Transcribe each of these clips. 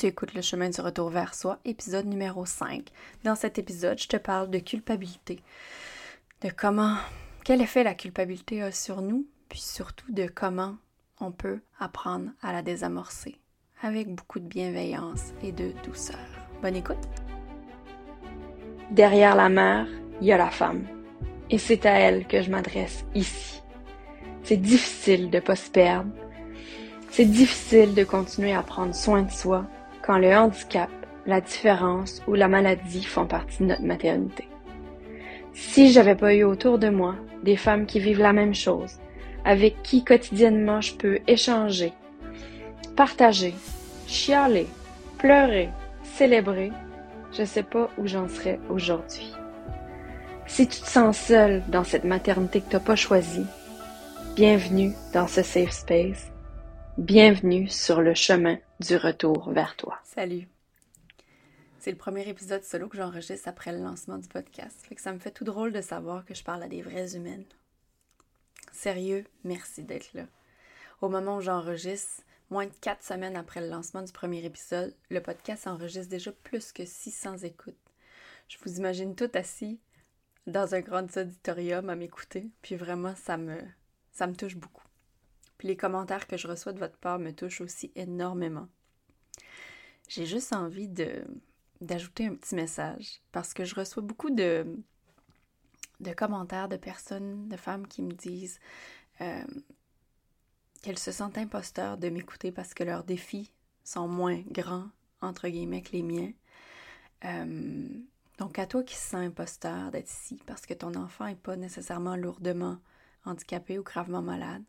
Tu écoutes le chemin du retour vers soi, épisode numéro 5. Dans cet épisode, je te parle de culpabilité, de comment, quel effet la culpabilité a sur nous, puis surtout de comment on peut apprendre à la désamorcer avec beaucoup de bienveillance et de douceur. Bonne écoute. Derrière la mère, il y a la femme. Et c'est à elle que je m'adresse ici. C'est difficile de pas se perdre. C'est difficile de continuer à prendre soin de soi quand le handicap, la différence ou la maladie font partie de notre maternité. Si j'avais pas eu autour de moi des femmes qui vivent la même chose, avec qui quotidiennement je peux échanger, partager, chialer, pleurer, célébrer, je sais pas où j'en serais aujourd'hui. Si tu te sens seule dans cette maternité que t'as pas choisie, bienvenue dans ce safe space. Bienvenue sur le chemin du retour vers toi. Salut. C'est le premier épisode solo que j'enregistre après le lancement du podcast. Fait que ça me fait tout drôle de savoir que je parle à des vraies humaines. Sérieux, merci d'être là. Au moment où j'enregistre, moins de quatre semaines après le lancement du premier épisode, le podcast enregistre déjà plus que 600 écoutes. Je vous imagine tout assis dans un grand auditorium à m'écouter, puis vraiment, ça me, ça me touche beaucoup. Puis les commentaires que je reçois de votre part me touchent aussi énormément. J'ai juste envie d'ajouter un petit message parce que je reçois beaucoup de, de commentaires de personnes, de femmes qui me disent euh, qu'elles se sentent imposteurs de m'écouter parce que leurs défis sont moins grands, entre guillemets, que les miens. Euh, donc à toi qui se sens imposteur d'être ici parce que ton enfant n'est pas nécessairement lourdement handicapé ou gravement malade,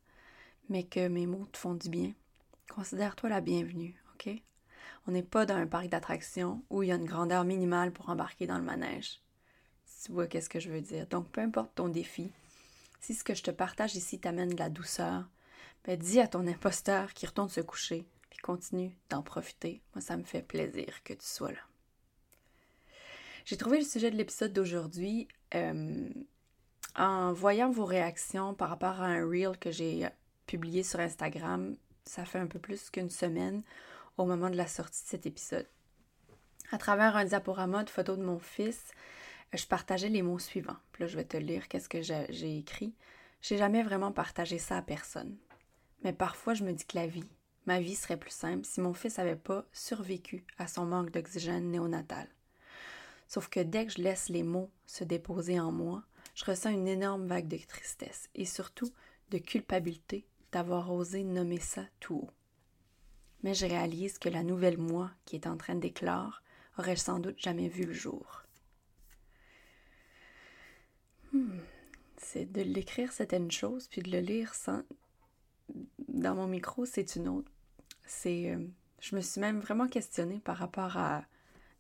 mais que mes mots te font du bien, considère-toi la bienvenue, OK? On n'est pas dans un parc d'attractions où il y a une grandeur minimale pour embarquer dans le manège. Tu vois qu'est-ce que je veux dire? Donc, peu importe ton défi, si ce que je te partage ici t'amène de la douceur, ben dis à ton imposteur qu'il retourne se coucher, puis continue d'en profiter. Moi, ça me fait plaisir que tu sois là. J'ai trouvé le sujet de l'épisode d'aujourd'hui euh, en voyant vos réactions par rapport à un reel que j'ai publié sur Instagram, ça fait un peu plus qu'une semaine au moment de la sortie de cet épisode. À travers un diaporama de photos de mon fils, je partageais les mots suivants. Puis là, je vais te lire qu'est-ce que j'ai écrit. J'ai jamais vraiment partagé ça à personne. Mais parfois, je me dis que la vie, ma vie serait plus simple si mon fils n'avait pas survécu à son manque d'oxygène néonatal. Sauf que dès que je laisse les mots se déposer en moi, je ressens une énorme vague de tristesse et surtout de culpabilité d'avoir osé nommer ça tout haut. Mais je réalise que la nouvelle moi qui est en train d'éclore aurait sans doute jamais vu le jour. Hmm. C'est de l'écrire, c'était une chose, puis de le lire sans... dans mon micro, c'est une autre. C'est, euh, je me suis même vraiment questionnée par rapport à,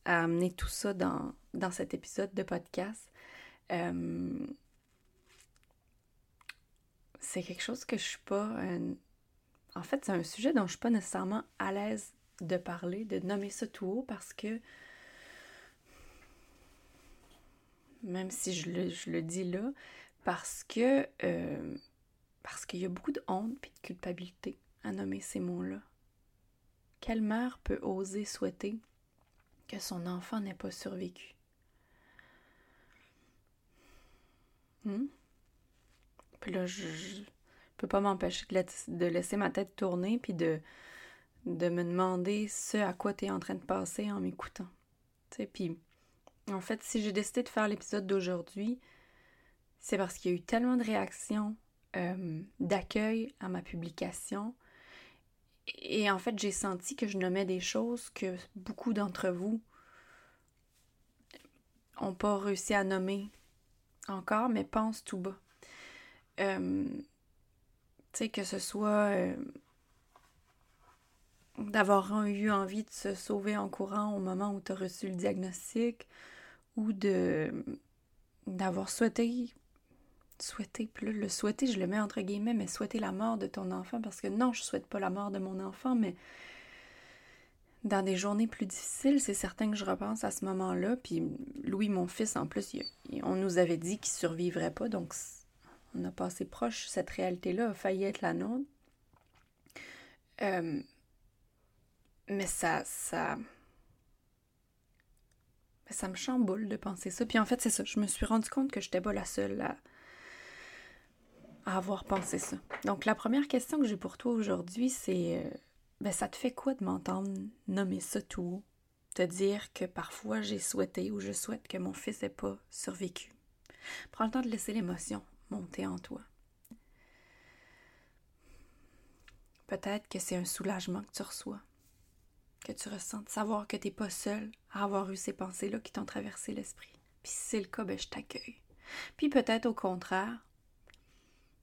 amener tout ça dans, dans cet épisode de podcast. Euh, c'est quelque chose que je suis pas. En fait, c'est un sujet dont je suis pas nécessairement à l'aise de parler, de nommer ça tout haut parce que même si je le, dis là, parce que euh, parce qu'il y a beaucoup de honte et de culpabilité à nommer ces mots-là. Quelle mère peut oser souhaiter que son enfant n'ait pas survécu? Hmm? Puis là, je, je peux pas m'empêcher de, laisser ma tête tourner puis de, de me demander ce à quoi tu es en train de passer en m'écoutant. Puis en fait, si j'ai décidé de faire l'épisode d'aujourd'hui, c'est parce qu'il y a eu tellement de réactions euh, d'accueil à ma publication. Et en fait, j'ai senti que je nommais des choses que beaucoup d'entre vous n'ont pas réussi à nommer encore, mais pensent tout bas. Euh, tu sais, que ce soit euh, d'avoir eu envie de se sauver en courant au moment où tu as reçu le diagnostic ou de d'avoir souhaité souhaiter plus le souhaiter je le mets entre guillemets mais souhaiter la mort de ton enfant parce que non je souhaite pas la mort de mon enfant mais dans des journées plus difficiles, c'est certain que je repense à ce moment-là. Puis Louis, mon fils, en plus, on nous avait dit qu'il survivrait pas, donc on a passé proche, cette réalité-là a failli être la nôtre. Euh, mais ça, ça, ça me chamboule de penser ça. Puis en fait, c'est ça. Je me suis rendu compte que je n'étais pas la seule à, avoir pensé ça. Donc, la première question que j'ai pour toi aujourd'hui, c'est euh, ben, ça te fait quoi de m'entendre nommer ça tout? Te dire que parfois j'ai souhaité ou je souhaite que mon fils n'ait pas survécu. Prends le temps de laisser l'émotion monter en toi. Peut-être que c'est un soulagement que tu reçois que tu ressens, de savoir que tu n'es pas seul à avoir eu ces pensées-là qui t'ont traversé l'esprit. Puis si c'est le cas, ben, je t'accueille. Puis peut-être au contraire,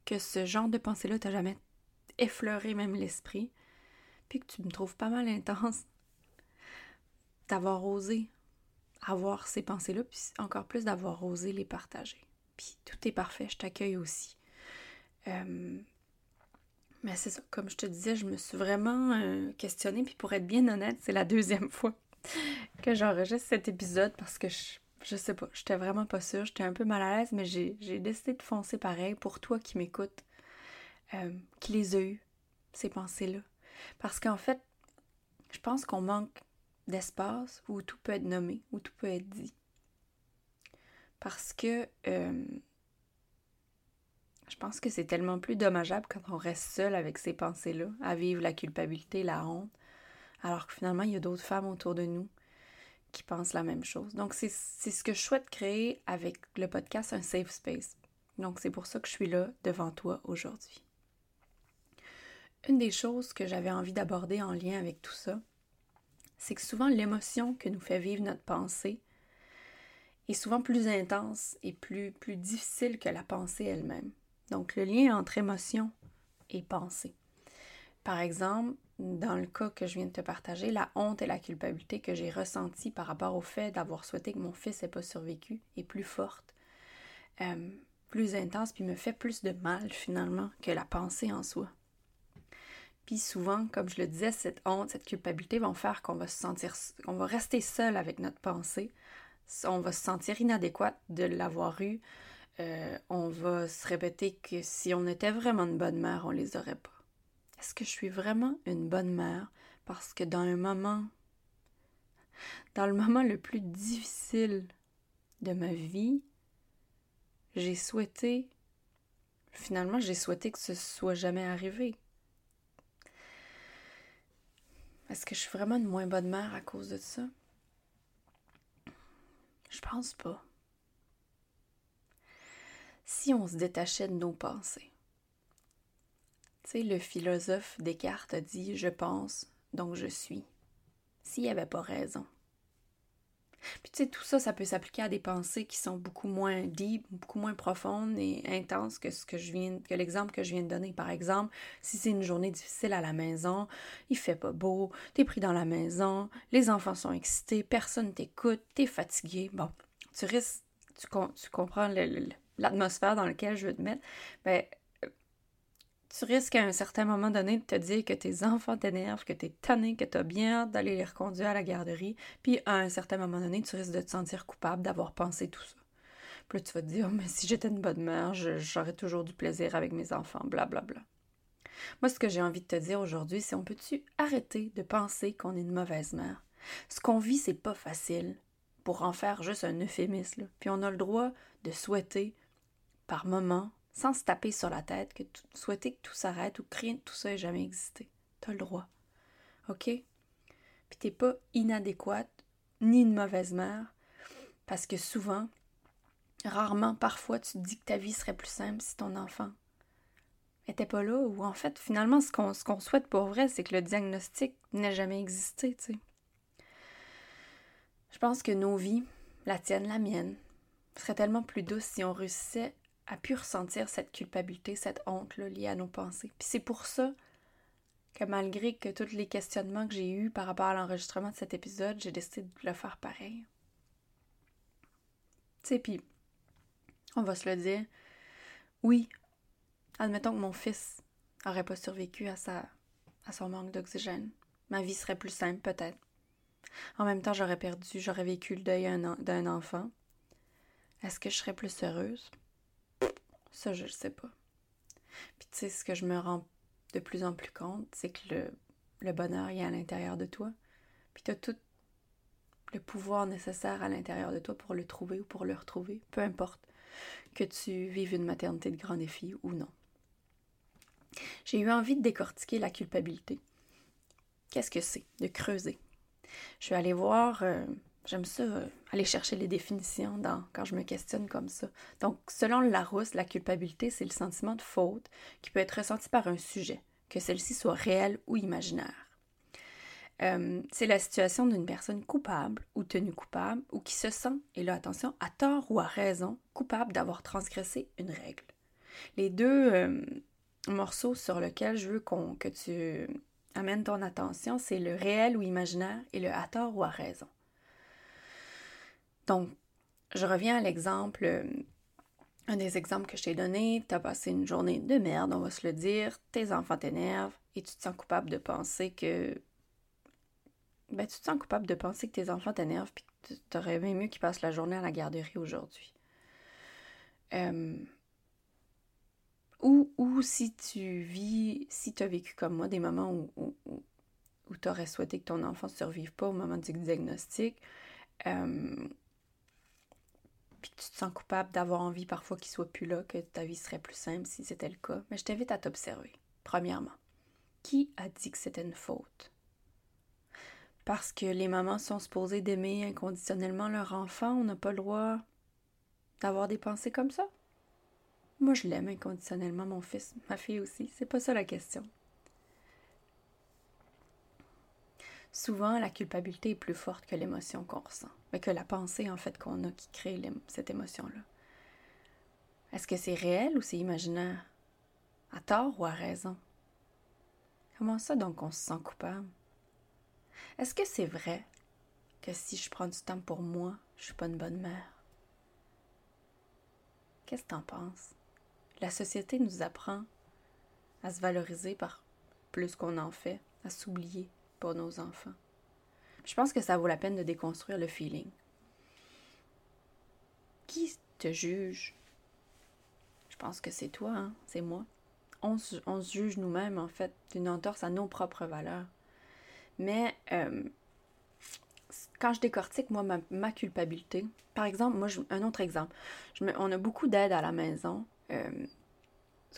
que ce genre de pensée-là t'a jamais effleuré même l'esprit, puis que tu me trouves pas mal intense d'avoir osé avoir ces pensées-là, puis encore plus d'avoir osé les partager. Puis tout est parfait, je t'accueille aussi. Euh, mais c'est ça, comme je te disais, je me suis vraiment euh, questionnée, puis pour être bien honnête, c'est la deuxième fois que j'enregistre cet épisode parce que je, je sais pas, j'étais vraiment pas sûre, j'étais un peu mal à l'aise, mais j'ai décidé de foncer pareil pour toi qui m'écoutes, euh, qui les a eu, ces pensées-là. Parce qu'en fait, je pense qu'on manque d'espace où tout peut être nommé, où tout peut être dit. Parce que euh, je pense que c'est tellement plus dommageable quand on reste seul avec ces pensées-là, à vivre la culpabilité, la honte, alors que finalement, il y a d'autres femmes autour de nous qui pensent la même chose. Donc, c'est ce que je souhaite créer avec le podcast, un safe space. Donc, c'est pour ça que je suis là devant toi aujourd'hui. Une des choses que j'avais envie d'aborder en lien avec tout ça, c'est que souvent l'émotion que nous fait vivre notre pensée est souvent plus intense et plus, plus difficile que la pensée elle-même. Donc, le lien entre émotion et pensée. Par exemple, dans le cas que je viens de te partager, la honte et la culpabilité que j'ai ressentie par rapport au fait d'avoir souhaité que mon fils n'ait pas survécu est plus forte, euh, plus intense, puis me fait plus de mal finalement que la pensée en soi. Puis souvent, comme je le disais, cette honte, cette culpabilité vont faire qu'on va se sentir, qu'on va rester seul avec notre pensée, on va se sentir inadéquate de l'avoir eu, euh, on va se répéter que si on était vraiment une bonne mère, on les aurait pas. Est-ce que je suis vraiment une bonne mère? Parce que dans un moment, dans le moment le plus difficile de ma vie, j'ai souhaité, finalement, j'ai souhaité que ce soit jamais arrivé. Est-ce que je suis vraiment une moins bonne mère à cause de ça? Je pense pas si on se détachait de nos pensées. Tu sais, le philosophe Descartes a dit Je pense, donc je suis. S'il n'y avait pas raison. Puis tu sais, tout ça, ça peut s'appliquer à des pensées qui sont beaucoup moins deep, beaucoup moins profondes et intenses que ce que je viens, que l'exemple que je viens de donner. Par exemple, si c'est une journée difficile à la maison, il fait pas beau, t'es pris dans la maison, les enfants sont excités, personne t'écoute, t'es fatigué. Bon, tu risques, tu, tu comprends l'atmosphère dans laquelle je veux te mettre, ben, tu risques à un certain moment donné de te dire que tes enfants t'énervent, que t'es tanné, que t'as bien hâte d'aller les reconduire à la garderie, puis à un certain moment donné, tu risques de te sentir coupable d'avoir pensé tout ça. Puis là, tu vas te dire, oh, mais si j'étais une bonne mère, j'aurais toujours du plaisir avec mes enfants, blablabla. Bla, bla. Moi, ce que j'ai envie de te dire aujourd'hui, c'est on peut-tu arrêter de penser qu'on est une mauvaise mère? Ce qu'on vit, c'est pas facile pour en faire juste un euphémisme. Puis on a le droit de souhaiter par moment, sans se taper sur la tête, que souhaiter que tout s'arrête ou crier que tout ça n'ait jamais existé. T'as le droit. OK? Puis t'es pas inadéquate, ni une mauvaise mère, parce que souvent, rarement, parfois, tu te dis que ta vie serait plus simple si ton enfant était pas là, ou en fait, finalement, ce qu'on, souhaite pour vrai, c'est que le diagnostic n'ait jamais existé, tu. Je pense que nos vies, la tienne, la mienne, seraient tellement plus douces si on réussissait a pu ressentir cette culpabilité, cette honte-là liée à nos pensées. Puis c'est pour ça que malgré que tous les questionnements que j'ai eus par rapport à l'enregistrement de cet épisode, j'ai décidé de le faire pareil. Tu sais, puis on va se le dire, oui, admettons que mon fils n'aurait pas survécu à, sa, à son manque d'oxygène. Ma vie serait plus simple, peut-être. En même temps, j'aurais perdu, j'aurais vécu le deuil d'un enfant. Est-ce que je serais plus heureuse? Ça, je ne sais pas. Puis tu sais, ce que je me rends de plus en plus compte, c'est que le, le bonheur est à l'intérieur de toi. Puis tu as tout le pouvoir nécessaire à l'intérieur de toi pour le trouver ou pour le retrouver, peu importe que tu vives une maternité de grand défi ou non. J'ai eu envie de décortiquer la culpabilité. Qu'est-ce que c'est? De creuser. Je suis allée voir, euh, j'aime ça, euh, aller chercher les définitions quand je me questionne comme ça. Donc, selon Larousse, la culpabilité, c'est le sentiment de faute qui peut être ressenti par un sujet, que celle-ci soit réelle ou imaginaire. Euh, c'est la situation d'une personne coupable ou tenue coupable ou qui se sent, et là attention, à tort ou à raison, coupable d'avoir transgressé une règle. Les deux euh, morceaux sur lesquels je veux que tu amènes ton attention, c'est le réel ou imaginaire et le à tort ou à raison. Donc, je reviens à l'exemple, euh, un des exemples que je t'ai donné, tu as passé une journée de merde, on va se le dire, tes enfants t'énervent et tu te sens coupable de penser que ben, tu te sens coupable de penser que tes enfants t'énervent puis que tu aurais aimé mieux qu'ils passent la journée à la garderie aujourd'hui. Ou, ou, si tu vis, si tu as vécu comme moi des moments où, où, tu aurais souhaité que ton enfant ne survive pas au moment du diagnostic, puis que tu te sens coupable d'avoir envie parfois qu'il soit plus là, que ta vie serait plus simple si c'était le cas, mais je t'invite à t'observer. Premièrement, qui a dit que c'était une faute? parce que les mamans sont supposées d'aimer inconditionnellement leur enfant, on n'a pas le droit d'avoir des pensées comme ça. Moi, je l'aime inconditionnellement, mon fils, ma fille aussi. C'est pas ça la question. Souvent, la culpabilité est plus forte que l'émotion qu'on ressent, mais que la pensée, en fait, qu'on a qui crée cette émotion-là. Est-ce que c'est réel ou c'est imaginaire? À tort ou à raison? Comment ça, donc, on se sent coupable? Est-ce que c'est vrai que si je prends du temps pour moi, je suis pas une bonne mère? Qu'est-ce que t'en penses? La société nous apprend à se valoriser par plus qu'on en fait, à s'oublier pour nos enfants. Je pense que ça vaut la peine de déconstruire le feeling. Qui te juge? Je pense que c'est toi, hein? c'est moi. On se juge nous-mêmes, en fait, d'une entorse à nos propres valeurs. Mais euh, quand je décortique, moi, ma, culpabilité, par exemple, moi, un autre exemple, je on a beaucoup d'aide à la maison. Euh,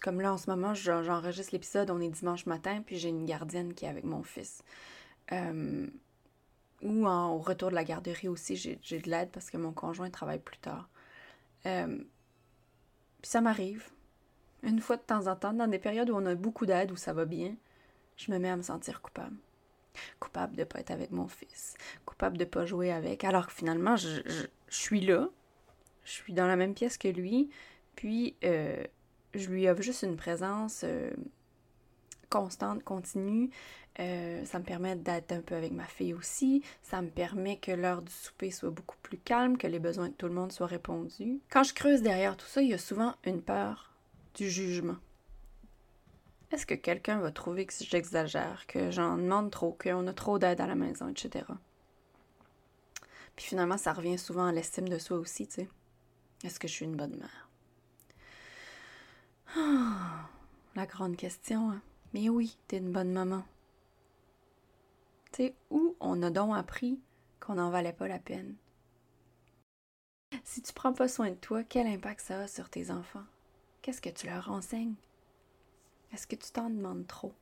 comme là, en ce moment, j'enregistre l'épisode, on est dimanche matin, puis j'ai une gardienne qui est avec mon fils. Euh, ou au retour de la garderie aussi, j'ai de l'aide parce que mon conjoint travaille plus tard. puis ça m'arrive, une fois de temps en temps, dans des périodes où on a beaucoup d'aide, où ça va bien, je me mets à me sentir coupable. Coupable de ne pas être avec mon fils, coupable de ne pas jouer avec, alors que finalement, je, suis là, je suis dans la même pièce que lui, puis euh, je lui offre juste une présence euh, constante, continue. Euh, ça me permet d'être un peu avec ma fille aussi. Ça me permet que l'heure du souper soit beaucoup plus calme, que les besoins de tout le monde soient répondus. Quand je creuse derrière tout ça, il y a souvent une peur du jugement. Est-ce que quelqu'un va trouver que j'exagère, que j'en demande trop, qu'on a trop d'aide à la maison, etc. Puis finalement, ça revient souvent à l'estime de soi aussi, tu sais. Est-ce que je suis une bonne mère? Ah, la grande question, hein? Mais oui, t'es une bonne maman. Tu sais, où on a donc appris qu'on n'en valait pas la peine? Si tu prends pas soin de toi, quel impact ça a sur tes enfants? Qu'est-ce que tu leur enseignes? Est-ce que tu t'en demandes trop?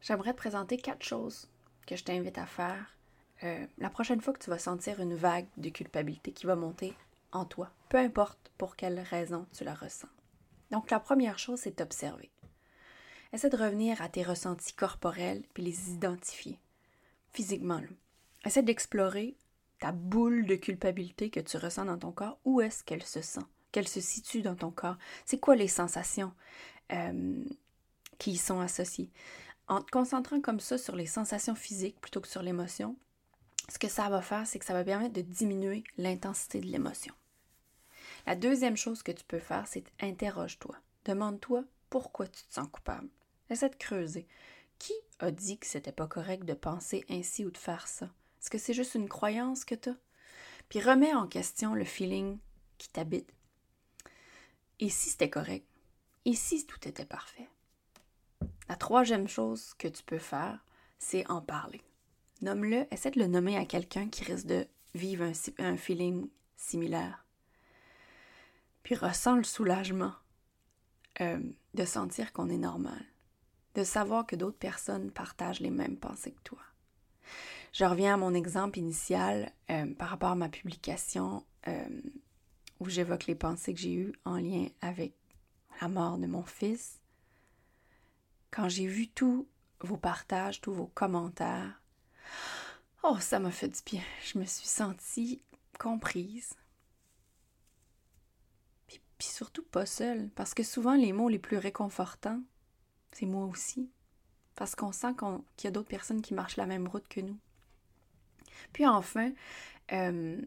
J'aimerais te présenter quatre choses que je t'invite à faire euh, la prochaine fois que tu vas sentir une vague de culpabilité qui va monter toi, peu importe pour quelle raison tu la ressens. Donc la première chose, c'est t'observer. Essaie de revenir à tes ressentis corporels puis les identifier physiquement. Essaie d'explorer ta boule de culpabilité que tu ressens dans ton corps, où est-ce qu'elle se sent? Qu'elle se situe dans ton corps? C'est quoi les sensations qui y sont associées? En te concentrant comme ça sur les sensations physiques plutôt que sur l'émotion, ce que ça va faire, c'est que ça va permettre de diminuer l'intensité de l'émotion. La deuxième chose que tu peux faire, c'est interroge-toi. Demande-toi pourquoi tu te sens coupable. Essaie de creuser. Qui a dit que c'était pas correct de penser ainsi ou de faire ça? Est-ce que c'est juste une croyance que tu as? Puis remets en question le feeling qui t'habite et si c'était correct? Et si tout était parfait? La troisième chose que tu peux faire, c'est en parler. Nomme-le, essaie de le nommer à quelqu'un qui risque de vivre un, un feeling similaire. Puis ressens le soulagement euh, de sentir qu'on est normal, de savoir que d'autres personnes partagent les mêmes pensées que toi. Je reviens à mon exemple initial euh, par rapport à ma publication euh, où j'évoque les pensées que j'ai eues en lien avec la mort de mon fils. Quand j'ai vu tous vos partages, tous vos commentaires, oh, ça m'a fait du bien. Je me suis sentie comprise. Puis, surtout pas seule, parce que souvent les mots les plus réconfortants, c'est moi aussi. Parce qu'on sent qu'il y a d'autres personnes qui marchent la même route que nous. Puis enfin, euh,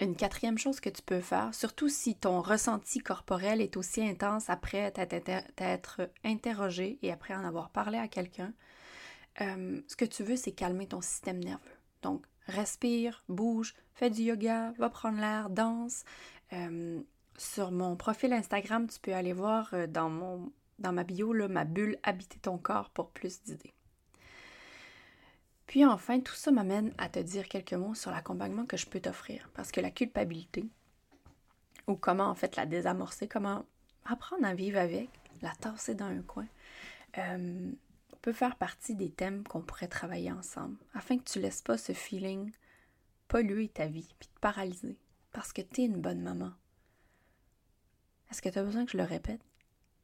une quatrième chose que tu peux faire, surtout si ton ressenti corporel est aussi intense après t'être interrogé et après en avoir parlé à quelqu'un, euh, ce que tu veux, c'est calmer ton système nerveux. Donc, respire, bouge, fais du yoga, va prendre l'air, danse. Euh, sur mon profil Instagram, tu peux aller voir euh, dans, mon, dans ma bio là, ma bulle Habiter ton corps pour plus d'idées. Puis enfin, tout ça m'amène à te dire quelques mots sur l'accompagnement que je peux t'offrir. Parce que la culpabilité, ou comment en fait la désamorcer, comment apprendre à vivre avec, la tasser dans un coin, euh, peut faire partie des thèmes qu'on pourrait travailler ensemble, afin que tu laisses pas ce feeling polluer ta vie, puis te paralyser, parce que tu es une bonne maman. Est-ce que tu as besoin que je le répète?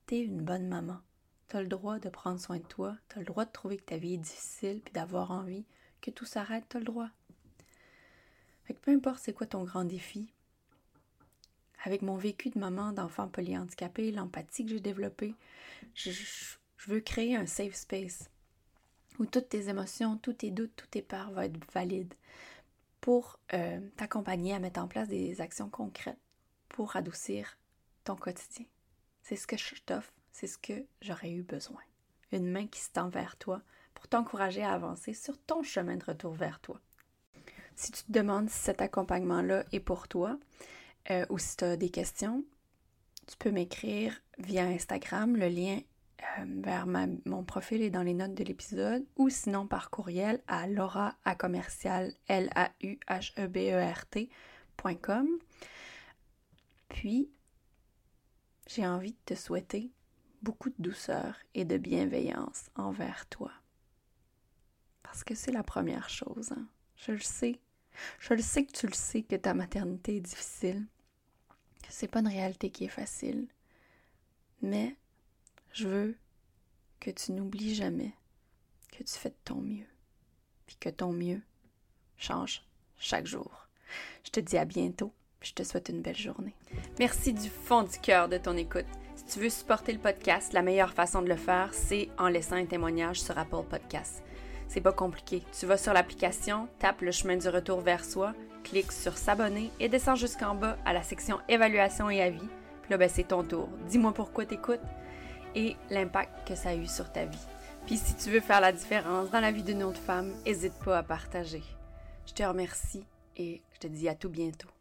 Tu es une bonne maman. Tu as le droit de prendre soin de toi, tu as le droit de trouver que ta vie est difficile, puis d'avoir envie que tout s'arrête, tu as le droit. Fait que peu importe c'est quoi ton grand défi, avec mon vécu de maman d'enfant polyhandicapé, l'empathie que j'ai développée, je, veux créer un safe space où toutes tes émotions, tous tes doutes, tous tes peurs vont être valides pour euh, t'accompagner à mettre en place des actions concrètes pour adoucir ton quotidien. C'est ce que je t'offre, c'est ce que j'aurais eu besoin. Une main qui se tend vers toi pour t'encourager à avancer sur ton chemin de retour vers toi. Si tu te demandes si cet accompagnement-là est pour toi euh, ou si tu as des questions, tu peux m'écrire via Instagram. Le lien euh, vers mon profil est dans les notes de l'épisode ou sinon par courriel à laura. Puis j'ai envie de te souhaiter beaucoup de douceur et de bienveillance envers toi. Parce que c'est la première chose. Hein. Je le sais. Je le sais que tu le sais que ta maternité est difficile, que c'est pas une réalité qui est facile. Mais je veux que tu n'oublies jamais que tu fais de ton mieux, puis que ton mieux change chaque jour. Je te dis à bientôt, je te souhaite une belle journée. Merci du fond du cœur de ton écoute. Si tu veux supporter le podcast, la meilleure façon de le faire, c'est en laissant un témoignage sur Apple Podcast. C'est pas compliqué. Tu vas sur l'application, tape le chemin du retour vers soi, clique sur s'abonner et descends jusqu'en bas à la section évaluation et avis. Puis là, ben, c'est ton tour. Dis-moi pourquoi t'écoutes et l'impact que ça a eu sur ta vie. Puis si tu veux faire la différence dans la vie d'une autre femme, n'hésite pas à partager. Je te remercie et je te dis à tout bientôt.